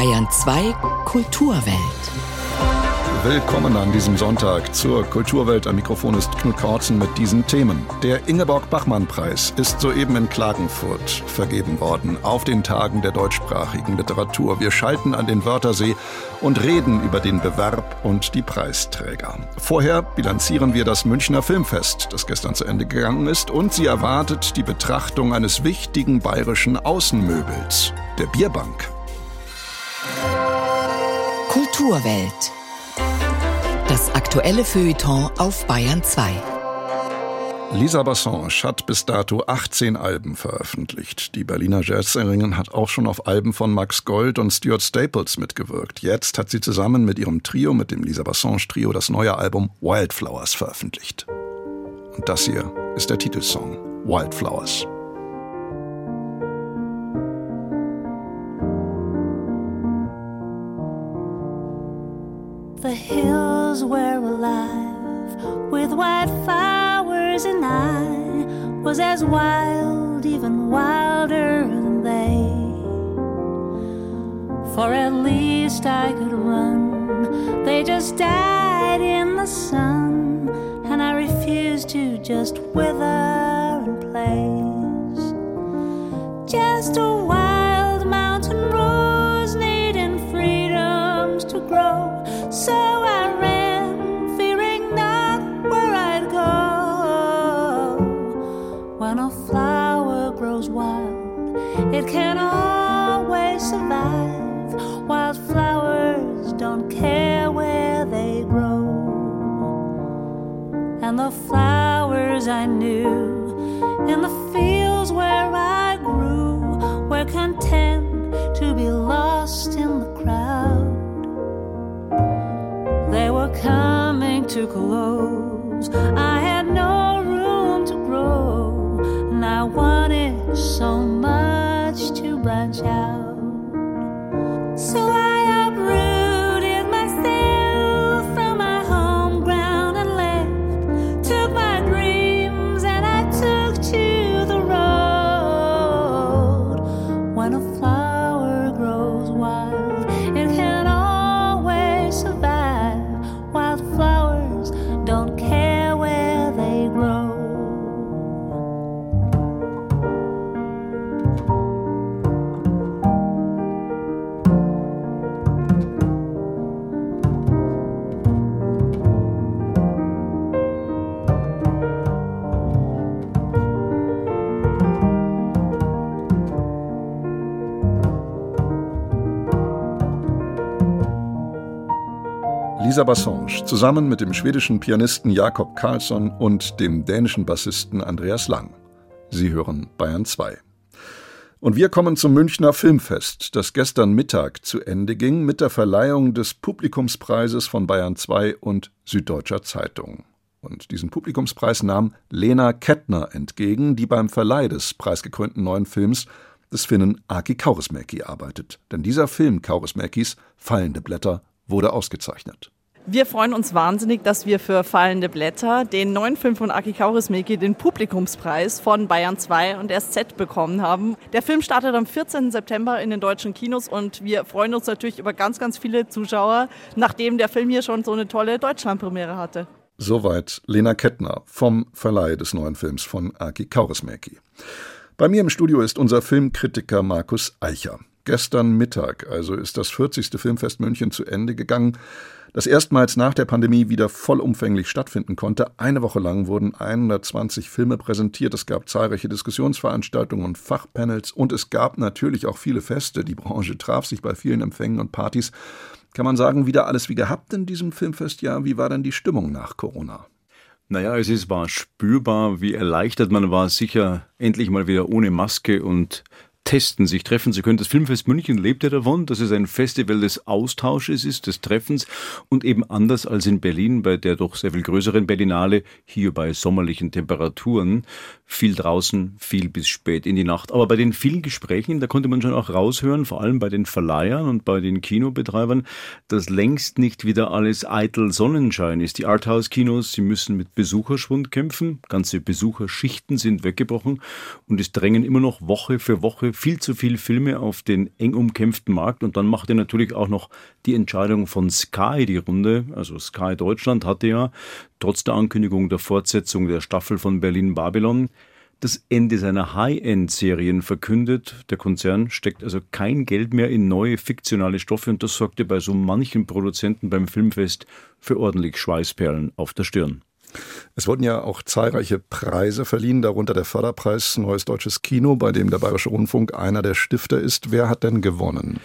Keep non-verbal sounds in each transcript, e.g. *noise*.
Bayern 2 Kulturwelt. Willkommen an diesem Sonntag zur Kulturwelt. Am Mikrofon ist Knut Korzen mit diesen Themen. Der Ingeborg-Bachmann-Preis ist soeben in Klagenfurt vergeben worden, auf den Tagen der deutschsprachigen Literatur. Wir schalten an den Wörthersee und reden über den Bewerb und die Preisträger. Vorher bilanzieren wir das Münchner Filmfest, das gestern zu Ende gegangen ist, und sie erwartet die Betrachtung eines wichtigen bayerischen Außenmöbels, der Bierbank. Kulturwelt. Das aktuelle Feuilleton auf Bayern 2. Lisa Bassange hat bis dato 18 Alben veröffentlicht. Die Berliner Jazzsängerin hat auch schon auf Alben von Max Gold und Stuart Staples mitgewirkt. Jetzt hat sie zusammen mit ihrem Trio, mit dem Lisa Bassange Trio, das neue Album Wildflowers veröffentlicht. Und das hier ist der Titelsong Wildflowers. Was as wild, even wilder than they. For at least I could run. They just died in the sun, and I refused to just wither in place. Just a wild it can always survive. Wildflowers don't care where they grow. And the flowers I knew in the fields where I grew were content to be lost in the crowd. They were coming to close. I Lisa Bassange zusammen mit dem schwedischen Pianisten Jakob Karlsson und dem dänischen Bassisten Andreas Lang. Sie hören Bayern 2. Und wir kommen zum Münchner Filmfest, das gestern Mittag zu Ende ging mit der Verleihung des Publikumspreises von Bayern 2 und Süddeutscher Zeitung. Und diesen Publikumspreis nahm Lena Kettner entgegen, die beim Verleih des preisgekrönten neuen Films des Finnen Aki Kaurismäki arbeitet. Denn dieser Film Kaurismäkis, Fallende Blätter, wurde ausgezeichnet. Wir freuen uns wahnsinnig, dass wir für Fallende Blätter den neuen Film von Aki Kaurismäki, den Publikumspreis von Bayern 2 und SZ bekommen haben. Der Film startet am 14. September in den deutschen Kinos und wir freuen uns natürlich über ganz, ganz viele Zuschauer, nachdem der Film hier schon so eine tolle Deutschlandpremiere hatte. Soweit Lena Kettner vom Verleih des neuen Films von Aki Kaurismäki. Bei mir im Studio ist unser Filmkritiker Markus Eicher. Gestern Mittag, also ist das 40. Filmfest München zu Ende gegangen, das erstmals nach der Pandemie wieder vollumfänglich stattfinden konnte. Eine Woche lang wurden 120 Filme präsentiert, es gab zahlreiche Diskussionsveranstaltungen und Fachpanels und es gab natürlich auch viele Feste. Die Branche traf sich bei vielen Empfängen und Partys. Kann man sagen, wieder alles wie gehabt in diesem Filmfestjahr? Wie war denn die Stimmung nach Corona? Naja, es ist, war spürbar, wie erleichtert man war, sicher endlich mal wieder ohne Maske und testen, sich treffen zu können. Das Filmfest München lebt ja davon, dass es ein Festival des Austausches ist, des Treffens und eben anders als in Berlin bei der doch sehr viel größeren Berlinale, hier bei sommerlichen Temperaturen, viel draußen, viel bis spät in die Nacht. Aber bei den vielen Gesprächen, da konnte man schon auch raushören, vor allem bei den Verleihern und bei den Kinobetreibern, dass längst nicht wieder alles eitel Sonnenschein ist. Die Arthouse-Kinos, sie müssen mit Besucherschwund kämpfen, ganze Besucherschichten sind weggebrochen und es drängen immer noch Woche für Woche viel zu viele Filme auf den eng umkämpften Markt und dann machte natürlich auch noch die Entscheidung von Sky die Runde. Also Sky Deutschland hatte ja trotz der Ankündigung der Fortsetzung der Staffel von Berlin Babylon das Ende seiner High-End-Serien verkündet. Der Konzern steckt also kein Geld mehr in neue fiktionale Stoffe und das sorgte bei so manchen Produzenten beim Filmfest für ordentlich Schweißperlen auf der Stirn. Es wurden ja auch zahlreiche Preise verliehen, darunter der Förderpreis Neues Deutsches Kino, bei dem der Bayerische Rundfunk einer der Stifter ist. Wer hat denn gewonnen?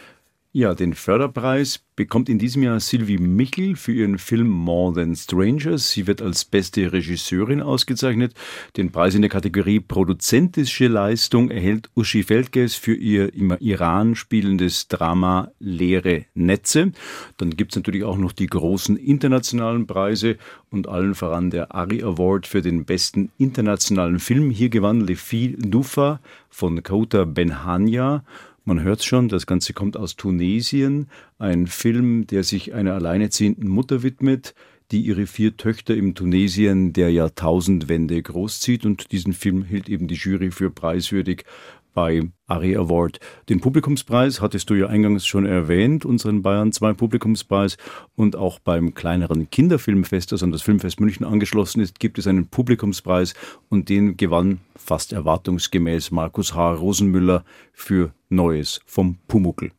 Ja, den Förderpreis bekommt in diesem Jahr Sylvie Michel für ihren Film More Than Strangers. Sie wird als beste Regisseurin ausgezeichnet. Den Preis in der Kategorie Produzentische Leistung erhält Uschi Feldges für ihr im Iran spielendes Drama Leere Netze. Dann gibt's natürlich auch noch die großen internationalen Preise und allen voran der Ari Award für den besten internationalen Film. Hier gewann Lefi Dufa von Kota Benhania man hört schon, das Ganze kommt aus Tunesien, ein Film, der sich einer alleinerziehenden Mutter widmet, die ihre vier Töchter im Tunesien der Jahrtausendwende großzieht. Und diesen Film hielt eben die Jury für preiswürdig bei Ari Award. Den Publikumspreis hattest du ja eingangs schon erwähnt, unseren Bayern 2 Publikumspreis und auch beim kleineren Kinderfilmfest, das an das Filmfest München angeschlossen ist, gibt es einen Publikumspreis und den gewann fast erwartungsgemäß Markus H. Rosenmüller für Neues vom Pumuckel.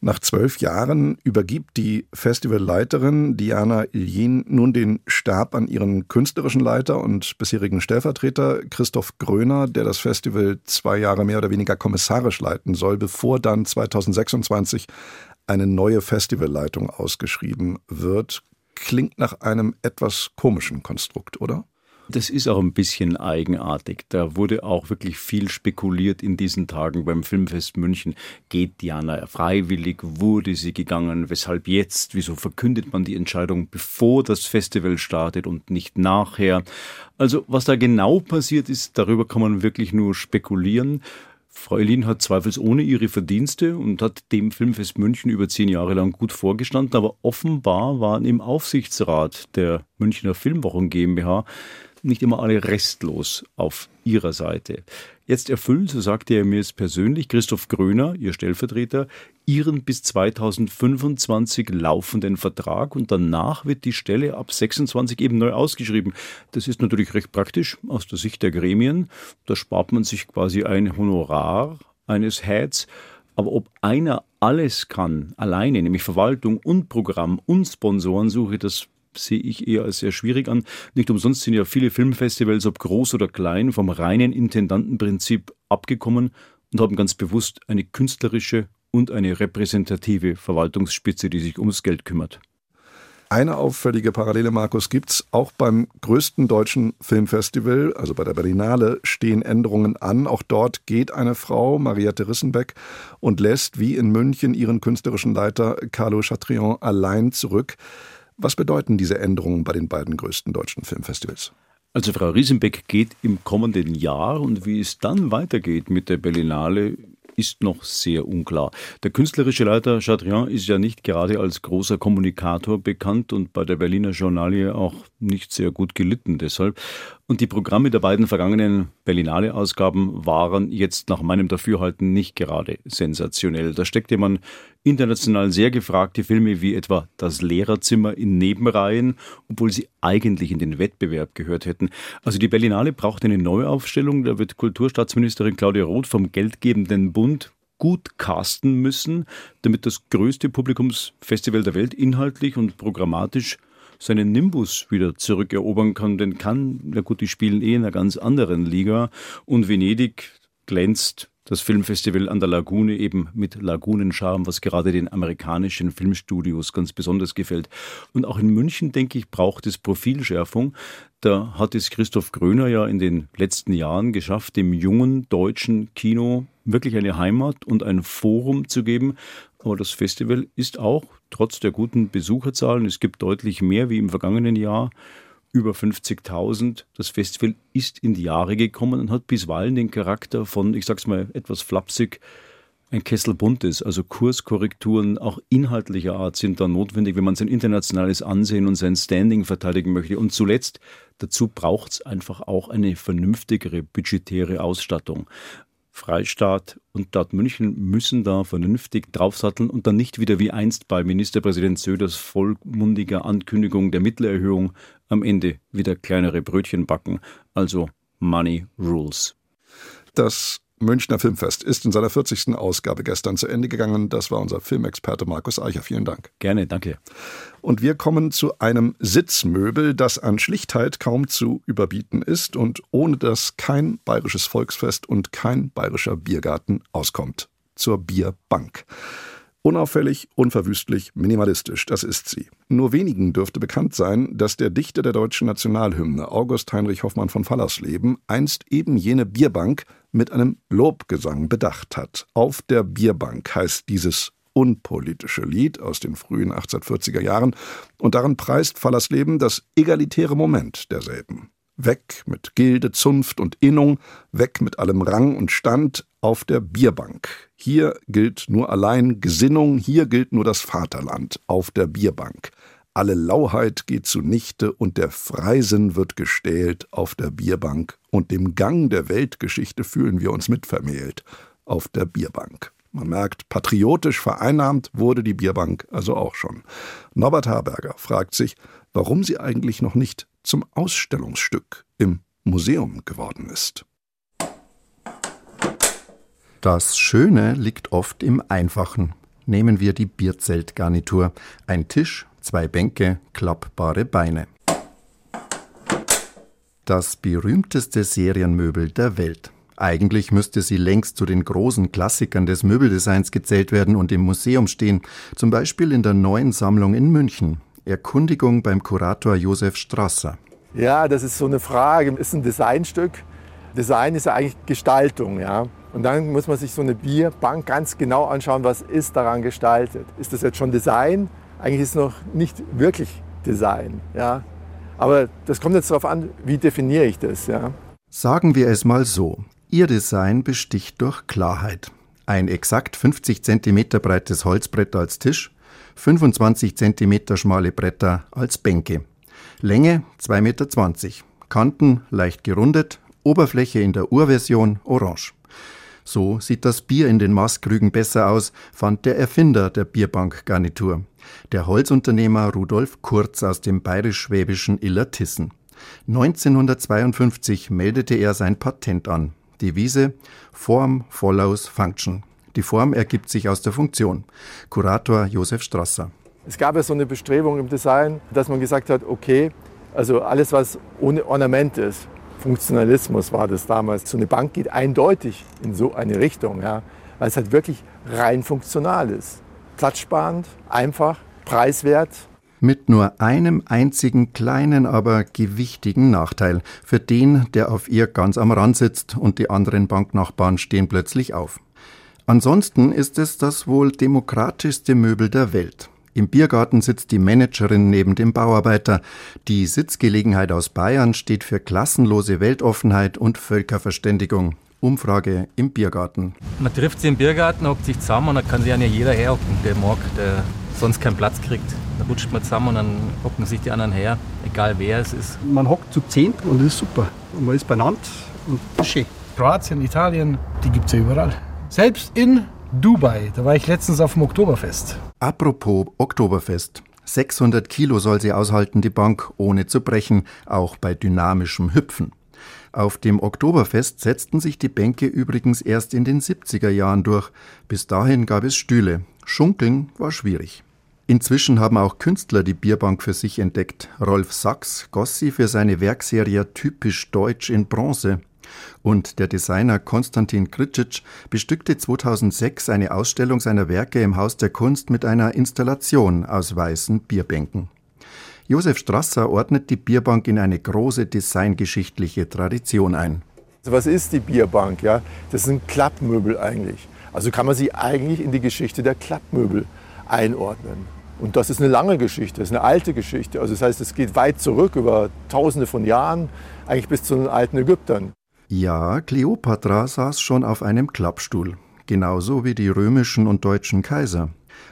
Nach zwölf Jahren übergibt die Festivalleiterin Diana Iljin nun den Stab an ihren künstlerischen Leiter und bisherigen Stellvertreter Christoph Gröner, der das Festival zwei Jahre mehr oder weniger kommissarisch leiten soll, bevor dann 2026 eine neue Festivalleitung ausgeschrieben wird. Klingt nach einem etwas komischen Konstrukt, oder? Das ist auch ein bisschen eigenartig. Da wurde auch wirklich viel spekuliert in diesen Tagen beim Filmfest München. Geht Diana freiwillig? Wurde sie gegangen? Weshalb jetzt? Wieso verkündet man die Entscheidung, bevor das Festival startet und nicht nachher? Also, was da genau passiert ist, darüber kann man wirklich nur spekulieren. Frau Elin hat zweifelsohne ihre Verdienste und hat dem Filmfest München über zehn Jahre lang gut vorgestanden, aber offenbar waren im Aufsichtsrat der Münchner Filmwochen GmbH nicht immer alle restlos auf ihrer Seite. Jetzt erfüllen, so sagte er mir es persönlich, Christoph Gröner, ihr Stellvertreter, ihren bis 2025 laufenden Vertrag und danach wird die Stelle ab 26 eben neu ausgeschrieben. Das ist natürlich recht praktisch aus der Sicht der Gremien. Da spart man sich quasi ein Honorar eines Heads. Aber ob einer alles kann, alleine, nämlich Verwaltung und Programm und Sponsorensuche, das sehe ich eher als sehr schwierig an. Nicht umsonst sind ja viele Filmfestivals, ob groß oder klein, vom reinen Intendantenprinzip abgekommen und haben ganz bewusst eine künstlerische und eine repräsentative Verwaltungsspitze, die sich ums Geld kümmert. Eine auffällige Parallele, Markus, gibt's auch beim größten deutschen Filmfestival, also bei der Berlinale, stehen Änderungen an. Auch dort geht eine Frau, Mariette Rissenbeck, und lässt wie in München ihren künstlerischen Leiter Carlo Chatrion allein zurück. Was bedeuten diese Änderungen bei den beiden größten deutschen Filmfestivals? Also Frau Riesenbeck geht im kommenden Jahr und wie es dann weitergeht mit der Berlinale, ist noch sehr unklar. Der künstlerische Leiter Chatrian ist ja nicht gerade als großer Kommunikator bekannt und bei der Berliner Journalie auch nicht sehr gut gelitten deshalb. Und die Programme der beiden vergangenen Berlinale-Ausgaben waren jetzt nach meinem Dafürhalten nicht gerade sensationell. Da steckte man international sehr gefragte Filme wie etwa Das Lehrerzimmer in Nebenreihen, obwohl sie eigentlich in den Wettbewerb gehört hätten. Also die Berlinale braucht eine Neuaufstellung. Da wird Kulturstaatsministerin Claudia Roth vom geldgebenden Bund gut casten müssen, damit das größte Publikumsfestival der Welt inhaltlich und programmatisch seinen Nimbus wieder zurückerobern kann. Denn kann, na gut, die spielen eh in einer ganz anderen Liga und Venedig glänzt das Filmfestival an der Lagune eben mit Lagunenscharm, was gerade den amerikanischen Filmstudios ganz besonders gefällt. Und auch in München, denke ich, braucht es Profilschärfung. Da hat es Christoph Gröner ja in den letzten Jahren geschafft, dem jungen deutschen Kino wirklich eine Heimat und ein Forum zu geben. Aber das Festival ist auch trotz der guten Besucherzahlen, es gibt deutlich mehr wie im vergangenen Jahr, über 50.000. Das Festival ist in die Jahre gekommen und hat bisweilen den Charakter von, ich sag's mal etwas flapsig, ein Kessel buntes, also Kurskorrekturen auch inhaltlicher Art sind da notwendig, wenn man sein internationales Ansehen und sein Standing verteidigen möchte. Und zuletzt, dazu braucht es einfach auch eine vernünftigere budgetäre Ausstattung. Freistaat und Stadt München müssen da vernünftig draufsatteln und dann nicht wieder wie einst bei Ministerpräsident Söders vollmundiger Ankündigung der Mittelerhöhung am Ende wieder kleinere Brötchen backen. Also Money Rules. Das Münchner Filmfest ist in seiner 40. Ausgabe gestern zu Ende gegangen. Das war unser Filmexperte Markus Eicher. Vielen Dank. Gerne, danke. Und wir kommen zu einem Sitzmöbel, das an Schlichtheit kaum zu überbieten ist und ohne das kein bayerisches Volksfest und kein bayerischer Biergarten auskommt. Zur Bierbank. Unauffällig, unverwüstlich, minimalistisch, das ist sie. Nur wenigen dürfte bekannt sein, dass der Dichter der deutschen Nationalhymne, August Heinrich Hoffmann von Fallersleben, einst eben jene Bierbank mit einem Lobgesang bedacht hat. Auf der Bierbank heißt dieses unpolitische Lied aus den frühen 1840er Jahren und darin preist Fallersleben das egalitäre Moment derselben. Weg mit Gilde, Zunft und Innung, weg mit allem Rang und Stand auf der Bierbank. Hier gilt nur allein Gesinnung, hier gilt nur das Vaterland auf der Bierbank. Alle Lauheit geht zunichte und der Freisinn wird gestählt auf der Bierbank und dem Gang der Weltgeschichte fühlen wir uns mitvermählt auf der Bierbank. Man merkt, patriotisch vereinnahmt wurde die Bierbank also auch schon. Norbert Herberger fragt sich, warum sie eigentlich noch nicht zum Ausstellungsstück im Museum geworden ist. Das Schöne liegt oft im Einfachen. Nehmen wir die Bierzeltgarnitur. Ein Tisch, zwei Bänke, klappbare Beine. Das berühmteste Serienmöbel der Welt. Eigentlich müsste sie längst zu den großen Klassikern des Möbeldesigns gezählt werden und im Museum stehen, zum Beispiel in der neuen Sammlung in München. Erkundigung beim Kurator Josef Strasser. Ja, das ist so eine Frage. Ist ein Designstück. Design ist ja eigentlich Gestaltung, ja. Und dann muss man sich so eine Bierbank ganz genau anschauen, was ist daran gestaltet. Ist das jetzt schon Design? Eigentlich ist es noch nicht wirklich Design, ja. Aber das kommt jetzt darauf an, wie definiere ich das, ja. Sagen wir es mal so. Ihr Design besticht durch Klarheit. Ein exakt 50 cm breites Holzbrett als Tisch, 25 cm schmale Bretter als Bänke. Länge 2,20 Meter. Kanten leicht gerundet, Oberfläche in der Urversion orange. So sieht das Bier in den Maßkrügen besser aus, fand der Erfinder der Bierbankgarnitur, der Holzunternehmer Rudolf Kurz aus dem bayerisch-schwäbischen Illertissen. 1952 meldete er sein Patent an. Devise Form follows Function. Die Form ergibt sich aus der Funktion. Kurator Josef Strasser. Es gab ja so eine Bestrebung im Design, dass man gesagt hat, okay, also alles, was ohne Ornament ist, Funktionalismus war das damals. So eine Bank geht eindeutig in so eine Richtung, ja, weil es halt wirklich rein funktional ist. Platzsparend, einfach, preiswert. Mit nur einem einzigen kleinen, aber gewichtigen Nachteil für den, der auf ihr ganz am Rand sitzt und die anderen Banknachbarn stehen plötzlich auf. Ansonsten ist es das wohl demokratischste Möbel der Welt. Im Biergarten sitzt die Managerin neben dem Bauarbeiter. Die Sitzgelegenheit aus Bayern steht für klassenlose Weltoffenheit und Völkerverständigung. Umfrage im Biergarten. Man trifft sich im Biergarten, hockt sich zusammen und dann kann sich ja jeder herhocken, der mag, der sonst keinen Platz kriegt. Dann rutscht man zusammen und dann hocken sich die anderen her, egal wer es ist. Man hockt zu zehn und das ist super. Und man ist benannt und schön. Kroatien, Italien, die gibt es ja überall. Selbst in Dubai, da war ich letztens auf dem Oktoberfest. Apropos Oktoberfest. 600 Kilo soll sie aushalten, die Bank, ohne zu brechen, auch bei dynamischem Hüpfen. Auf dem Oktoberfest setzten sich die Bänke übrigens erst in den 70er Jahren durch. Bis dahin gab es Stühle. Schunkeln war schwierig. Inzwischen haben auch Künstler die Bierbank für sich entdeckt. Rolf Sachs goss sie für seine Werkserie typisch deutsch in Bronze. Und der Designer Konstantin Kricic bestückte 2006 eine Ausstellung seiner Werke im Haus der Kunst mit einer Installation aus weißen Bierbänken. Josef Strasser ordnet die Bierbank in eine große designgeschichtliche Tradition ein. Also was ist die Bierbank? Ja? Das sind Klappmöbel eigentlich. Also kann man sie eigentlich in die Geschichte der Klappmöbel einordnen. Und das ist eine lange Geschichte, das ist eine alte Geschichte. Also das heißt, es geht weit zurück über Tausende von Jahren, eigentlich bis zu den alten Ägyptern. Ja, Kleopatra saß schon auf einem Klappstuhl, genauso wie die römischen und deutschen Kaiser.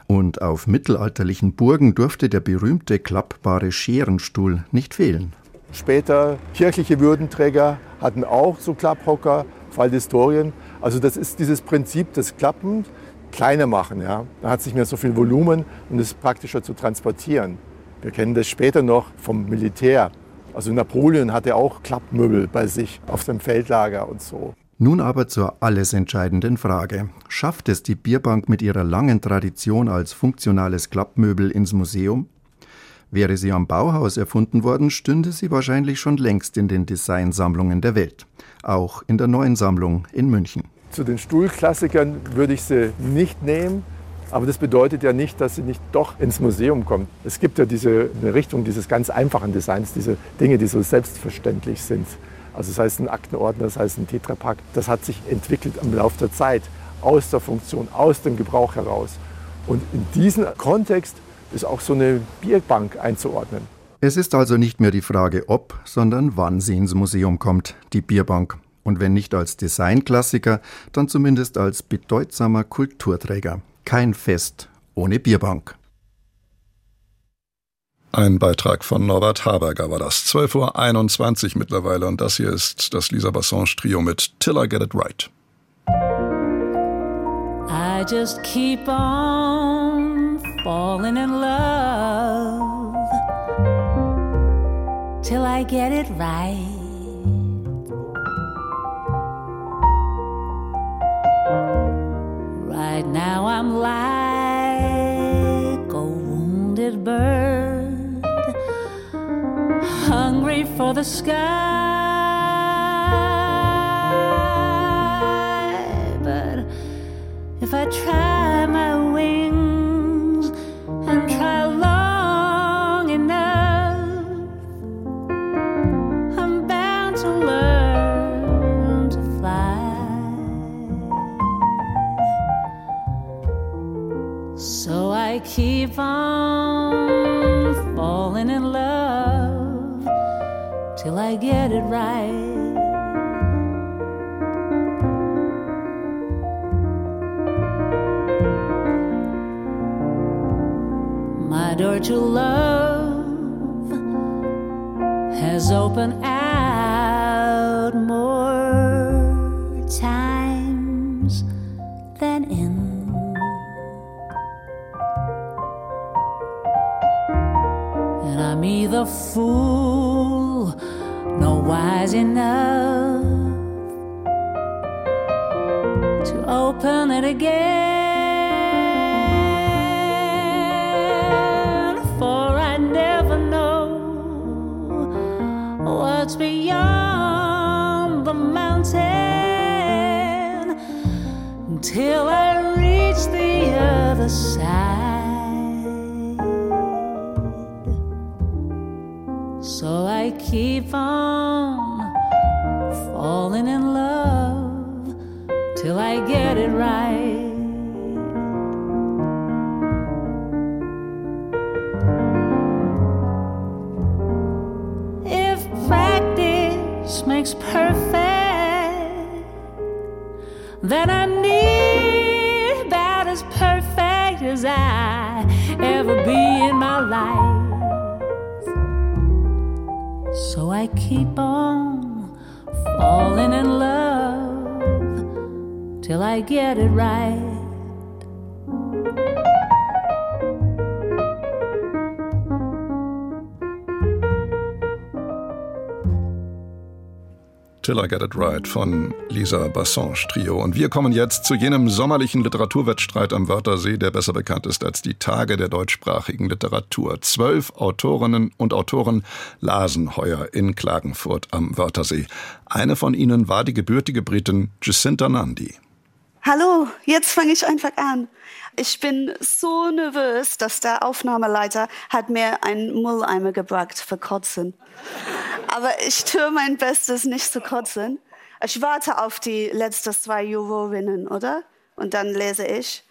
Und auf mittelalterlichen Burgen durfte der berühmte klappbare Scherenstuhl nicht fehlen. Später kirchliche Würdenträger hatten auch so Klapphocker, Fall Historien. Also das ist dieses Prinzip des Klappen, kleiner machen. Ja. Da hat es nicht mehr so viel Volumen und es ist praktischer zu transportieren. Wir kennen das später noch vom Militär. Also Napoleon hatte auch Klappmöbel bei sich auf seinem Feldlager und so. Nun aber zur alles entscheidenden Frage. Schafft es die Bierbank mit ihrer langen Tradition als funktionales Klappmöbel ins Museum? Wäre sie am Bauhaus erfunden worden, stünde sie wahrscheinlich schon längst in den Designsammlungen der Welt. Auch in der neuen Sammlung in München. Zu den Stuhlklassikern würde ich sie nicht nehmen. Aber das bedeutet ja nicht, dass sie nicht doch ins Museum kommt. Es gibt ja diese Richtung dieses ganz einfachen Designs, diese Dinge, die so selbstverständlich sind. Also das heißt ein Aktenordner, das heißt ein Tetrapack. Das hat sich entwickelt im Laufe der Zeit aus der Funktion, aus dem Gebrauch heraus. Und in diesem Kontext ist auch so eine Bierbank einzuordnen. Es ist also nicht mehr die Frage, ob, sondern wann sie ins Museum kommt, die Bierbank. Und wenn nicht als Designklassiker, dann zumindest als bedeutsamer Kulturträger. Kein Fest ohne Bierbank. Ein Beitrag von Norbert Haberger war das. 12.21 Uhr mittlerweile und das hier ist das Lisa Bassange Trio mit Till I Get It Right. I just keep on falling in love till I get it right. Right now I'm like a wounded bird, hungry for the sky. But if I try Get it right. My door to love has opened out more times than in. And I'm either fool nor wise enough to open it again. For I never know what's beyond the mountain until I reach the other side. Makes perfect, then I need about as perfect as I ever be in my life. So I keep on falling in love till I get it right. Till I Get It Right von Lisa Bassange Trio. Und wir kommen jetzt zu jenem sommerlichen Literaturwettstreit am Wörthersee, der besser bekannt ist als die Tage der deutschsprachigen Literatur. Zwölf Autorinnen und Autoren lasen heuer in Klagenfurt am Wörthersee. Eine von ihnen war die gebürtige Britin Jacinta Nandi. Hallo, jetzt fange ich einfach an. Ich bin so nervös, dass der Aufnahmeleiter hat mir einen Mülleimer gebracht für Kotzen. Aber ich tue mein Bestes, nicht zu kotzen. Ich warte auf die letzten zwei Jurorinnen, oder? Und dann lese ich.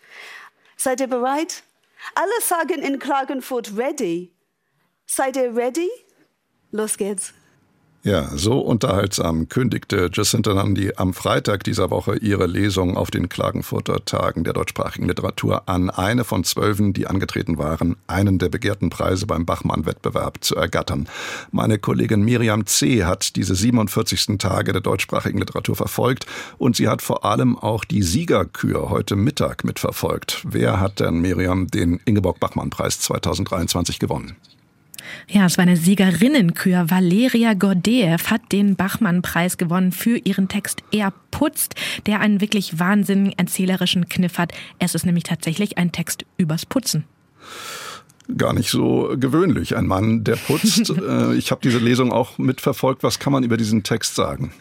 Seid ihr bereit? Alle sagen in Klagenfurt ready. Seid ihr ready? Los geht's. Ja, so unterhaltsam kündigte Jacinta Nandi am Freitag dieser Woche ihre Lesung auf den Klagenfurter Tagen der deutschsprachigen Literatur an, eine von zwölfen, die angetreten waren, einen der begehrten Preise beim Bachmann-Wettbewerb zu ergattern. Meine Kollegin Miriam C. hat diese 47. Tage der deutschsprachigen Literatur verfolgt und sie hat vor allem auch die Siegerkür heute Mittag mitverfolgt. Wer hat denn, Miriam, den Ingeborg-Bachmann-Preis 2023 gewonnen? Ja, es war eine Siegerinnenkür. Valeria Gordeev hat den Bachmann-Preis gewonnen für ihren Text Er putzt, der einen wirklich wahnsinnigen erzählerischen Kniff hat. Es ist nämlich tatsächlich ein Text übers Putzen gar nicht so gewöhnlich. Ein Mann, der putzt. *laughs* Äh, ich habe diese Lesung auch mitverfolgt. Was kann man über diesen Text sagen?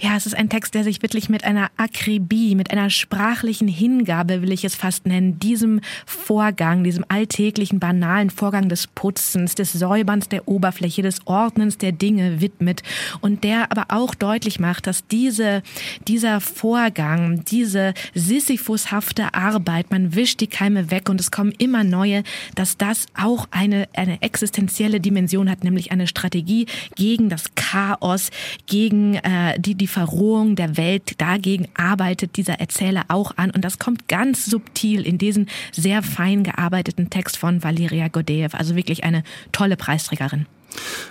Ja, es ist ein Text, der sich wirklich mit einer Akribie, mit einer sprachlichen Hingabe, will ich es fast nennen, diesem Vorgang, diesem alltäglichen, banalen Vorgang des Putzens, des Säuberns der Oberfläche, des Ordnens der Dinge widmet. Und der aber auch deutlich macht, dass diese, dieser Vorgang, diese sisyphushafte Arbeit, man wischt die Keime weg und es kommen immer neue, dass das auch eine, eine existenzielle Dimension hat, nämlich eine Strategie gegen das Chaos, gegen äh, die, die Verrohung der Welt, dagegen arbeitet dieser Erzähler auch an. Und das kommt ganz subtil in diesen sehr fein gearbeiteten Text von Valeria Godeev. Also wirklich eine tolle Preisträgerin.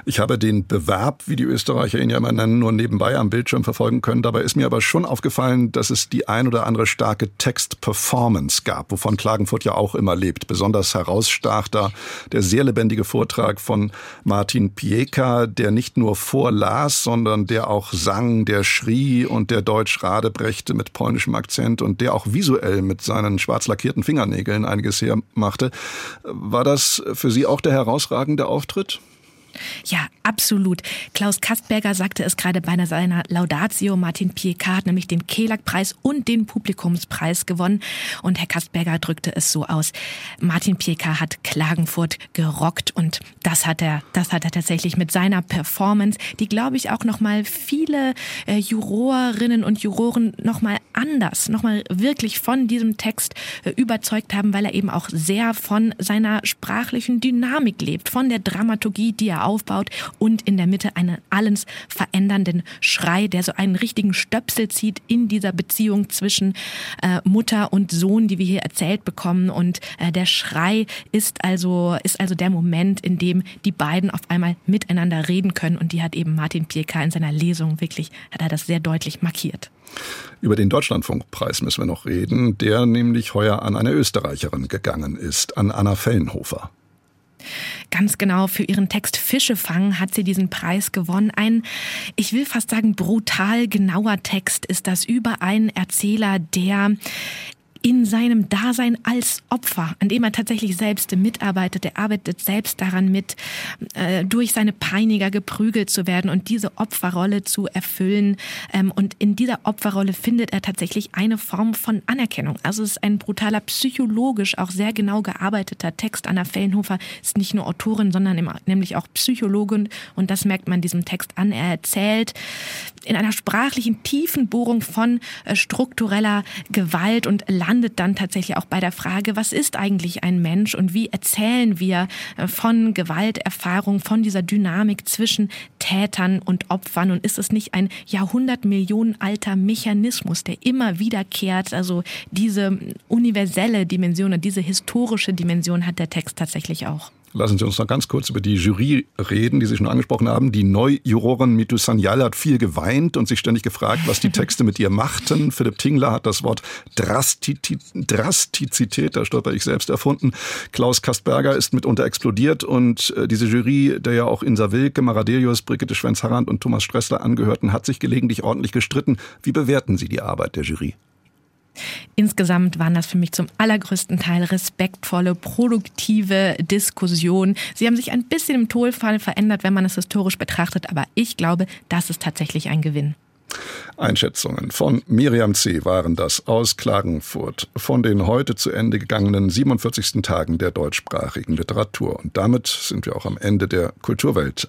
Ich habe den Bewerb, wie die Österreicher ihn ja immer nennen, nur nebenbei am Bildschirm verfolgen können. Dabei ist mir aber schon aufgefallen, dass es die ein oder andere starke Text-Performance gab, wovon Klagenfurt ja auch immer lebt. Besonders herausstach da der sehr lebendige Vortrag von Martin Pieka, der nicht nur vorlas, sondern der auch sang, der schrie und der Deutsch radebrechte mit polnischem Akzent und der auch visuell mit seinen schwarz lackierten Fingernägeln einiges hermachte. War das für Sie auch der herausragende Auftritt? Ja, absolut. Klaus Kastberger sagte es gerade bei seiner Laudatio. Martin Piekat hat nämlich den Kelag-Preis und den Publikumspreis gewonnen. Und Herr Kastberger drückte es so aus. Martin Piekat hat Klagenfurt gerockt und das hat er, das hat er tatsächlich mit seiner Performance, die glaube ich auch nochmal viele äh, Jurorinnen und Juroren nochmal anders, nochmal wirklich von diesem Text äh, überzeugt haben, weil er eben auch sehr von seiner sprachlichen Dynamik lebt, von der Dramaturgie, die er aufbaut und in der Mitte einen alles verändernden Schrei, der so einen richtigen Stöpsel zieht in dieser Beziehung zwischen äh, Mutter und Sohn, die wir hier erzählt bekommen. Und äh, der Schrei ist also, ist also der Moment, in dem die beiden auf einmal miteinander reden können. Und die hat eben Martin Pieka in seiner Lesung wirklich, hat er das sehr deutlich markiert. Über den Deutschlandfunkpreis müssen wir noch reden, der nämlich heuer an eine Österreicherin gegangen ist, an Anna Fellenhofer. Ganz genau, für ihren Text Fische fangen hat sie diesen Preis gewonnen. Ein, ich will fast sagen, brutal genauer Text ist das über einen Erzähler, der in seinem Dasein als Opfer, an dem er tatsächlich selbst mitarbeitet. Er arbeitet selbst daran mit, äh, durch seine Peiniger geprügelt zu werden und diese Opferrolle zu erfüllen. Ähm, und in dieser Opferrolle findet er tatsächlich eine Form von Anerkennung. Also es ist ein brutaler, psychologisch auch sehr genau gearbeiteter Text. Anna Fellenhofer ist nicht nur Autorin, sondern nämlich auch Psychologin. Und das merkt man diesem Text an. Er erzählt in einer sprachlichen Tiefenbohrung von äh, struktureller Gewalt und Land landet dann tatsächlich auch bei der Frage, was ist eigentlich ein Mensch und wie erzählen wir äh, von Gewalterfahrung, von dieser Dynamik zwischen Tätern und Opfern und ist es nicht ein Jahrhundertmillionen alter Mechanismus, der immer wiederkehrt? Also diese universelle Dimension und diese historische Dimension hat der Text tatsächlich auch. Lassen Sie uns noch ganz kurz über die Jury reden, die Sie schon angesprochen haben. Die Neujurorin Mitu Sanyal hat viel geweint und sich ständig gefragt, was die Texte mit ihr machten. *laughs* Philipp Tingler hat das Wort Drastizität, da stolper ich selbst erfunden. Klaus Kastberger ist mitunter explodiert und äh, diese Jury, der ja auch Insa Wilke, Maradelius, Brigitte Schwenz-Harrand und Thomas Stressler angehörten, hat sich gelegentlich ordentlich gestritten. Wie bewerten Sie die Arbeit der Jury? Insgesamt waren das für mich zum allergrößten Teil respektvolle, produktive Diskussionen. Sie haben sich ein bisschen im Tonfall verändert, wenn man es historisch betrachtet, aber ich glaube, das ist tatsächlich ein Gewinn. Einschätzungen von Miriam C. waren das aus Klagenfurt von den heute zu Ende gegangenen 47. Tagen der deutschsprachigen Literatur. Und damit sind wir auch am Ende der Kulturwelt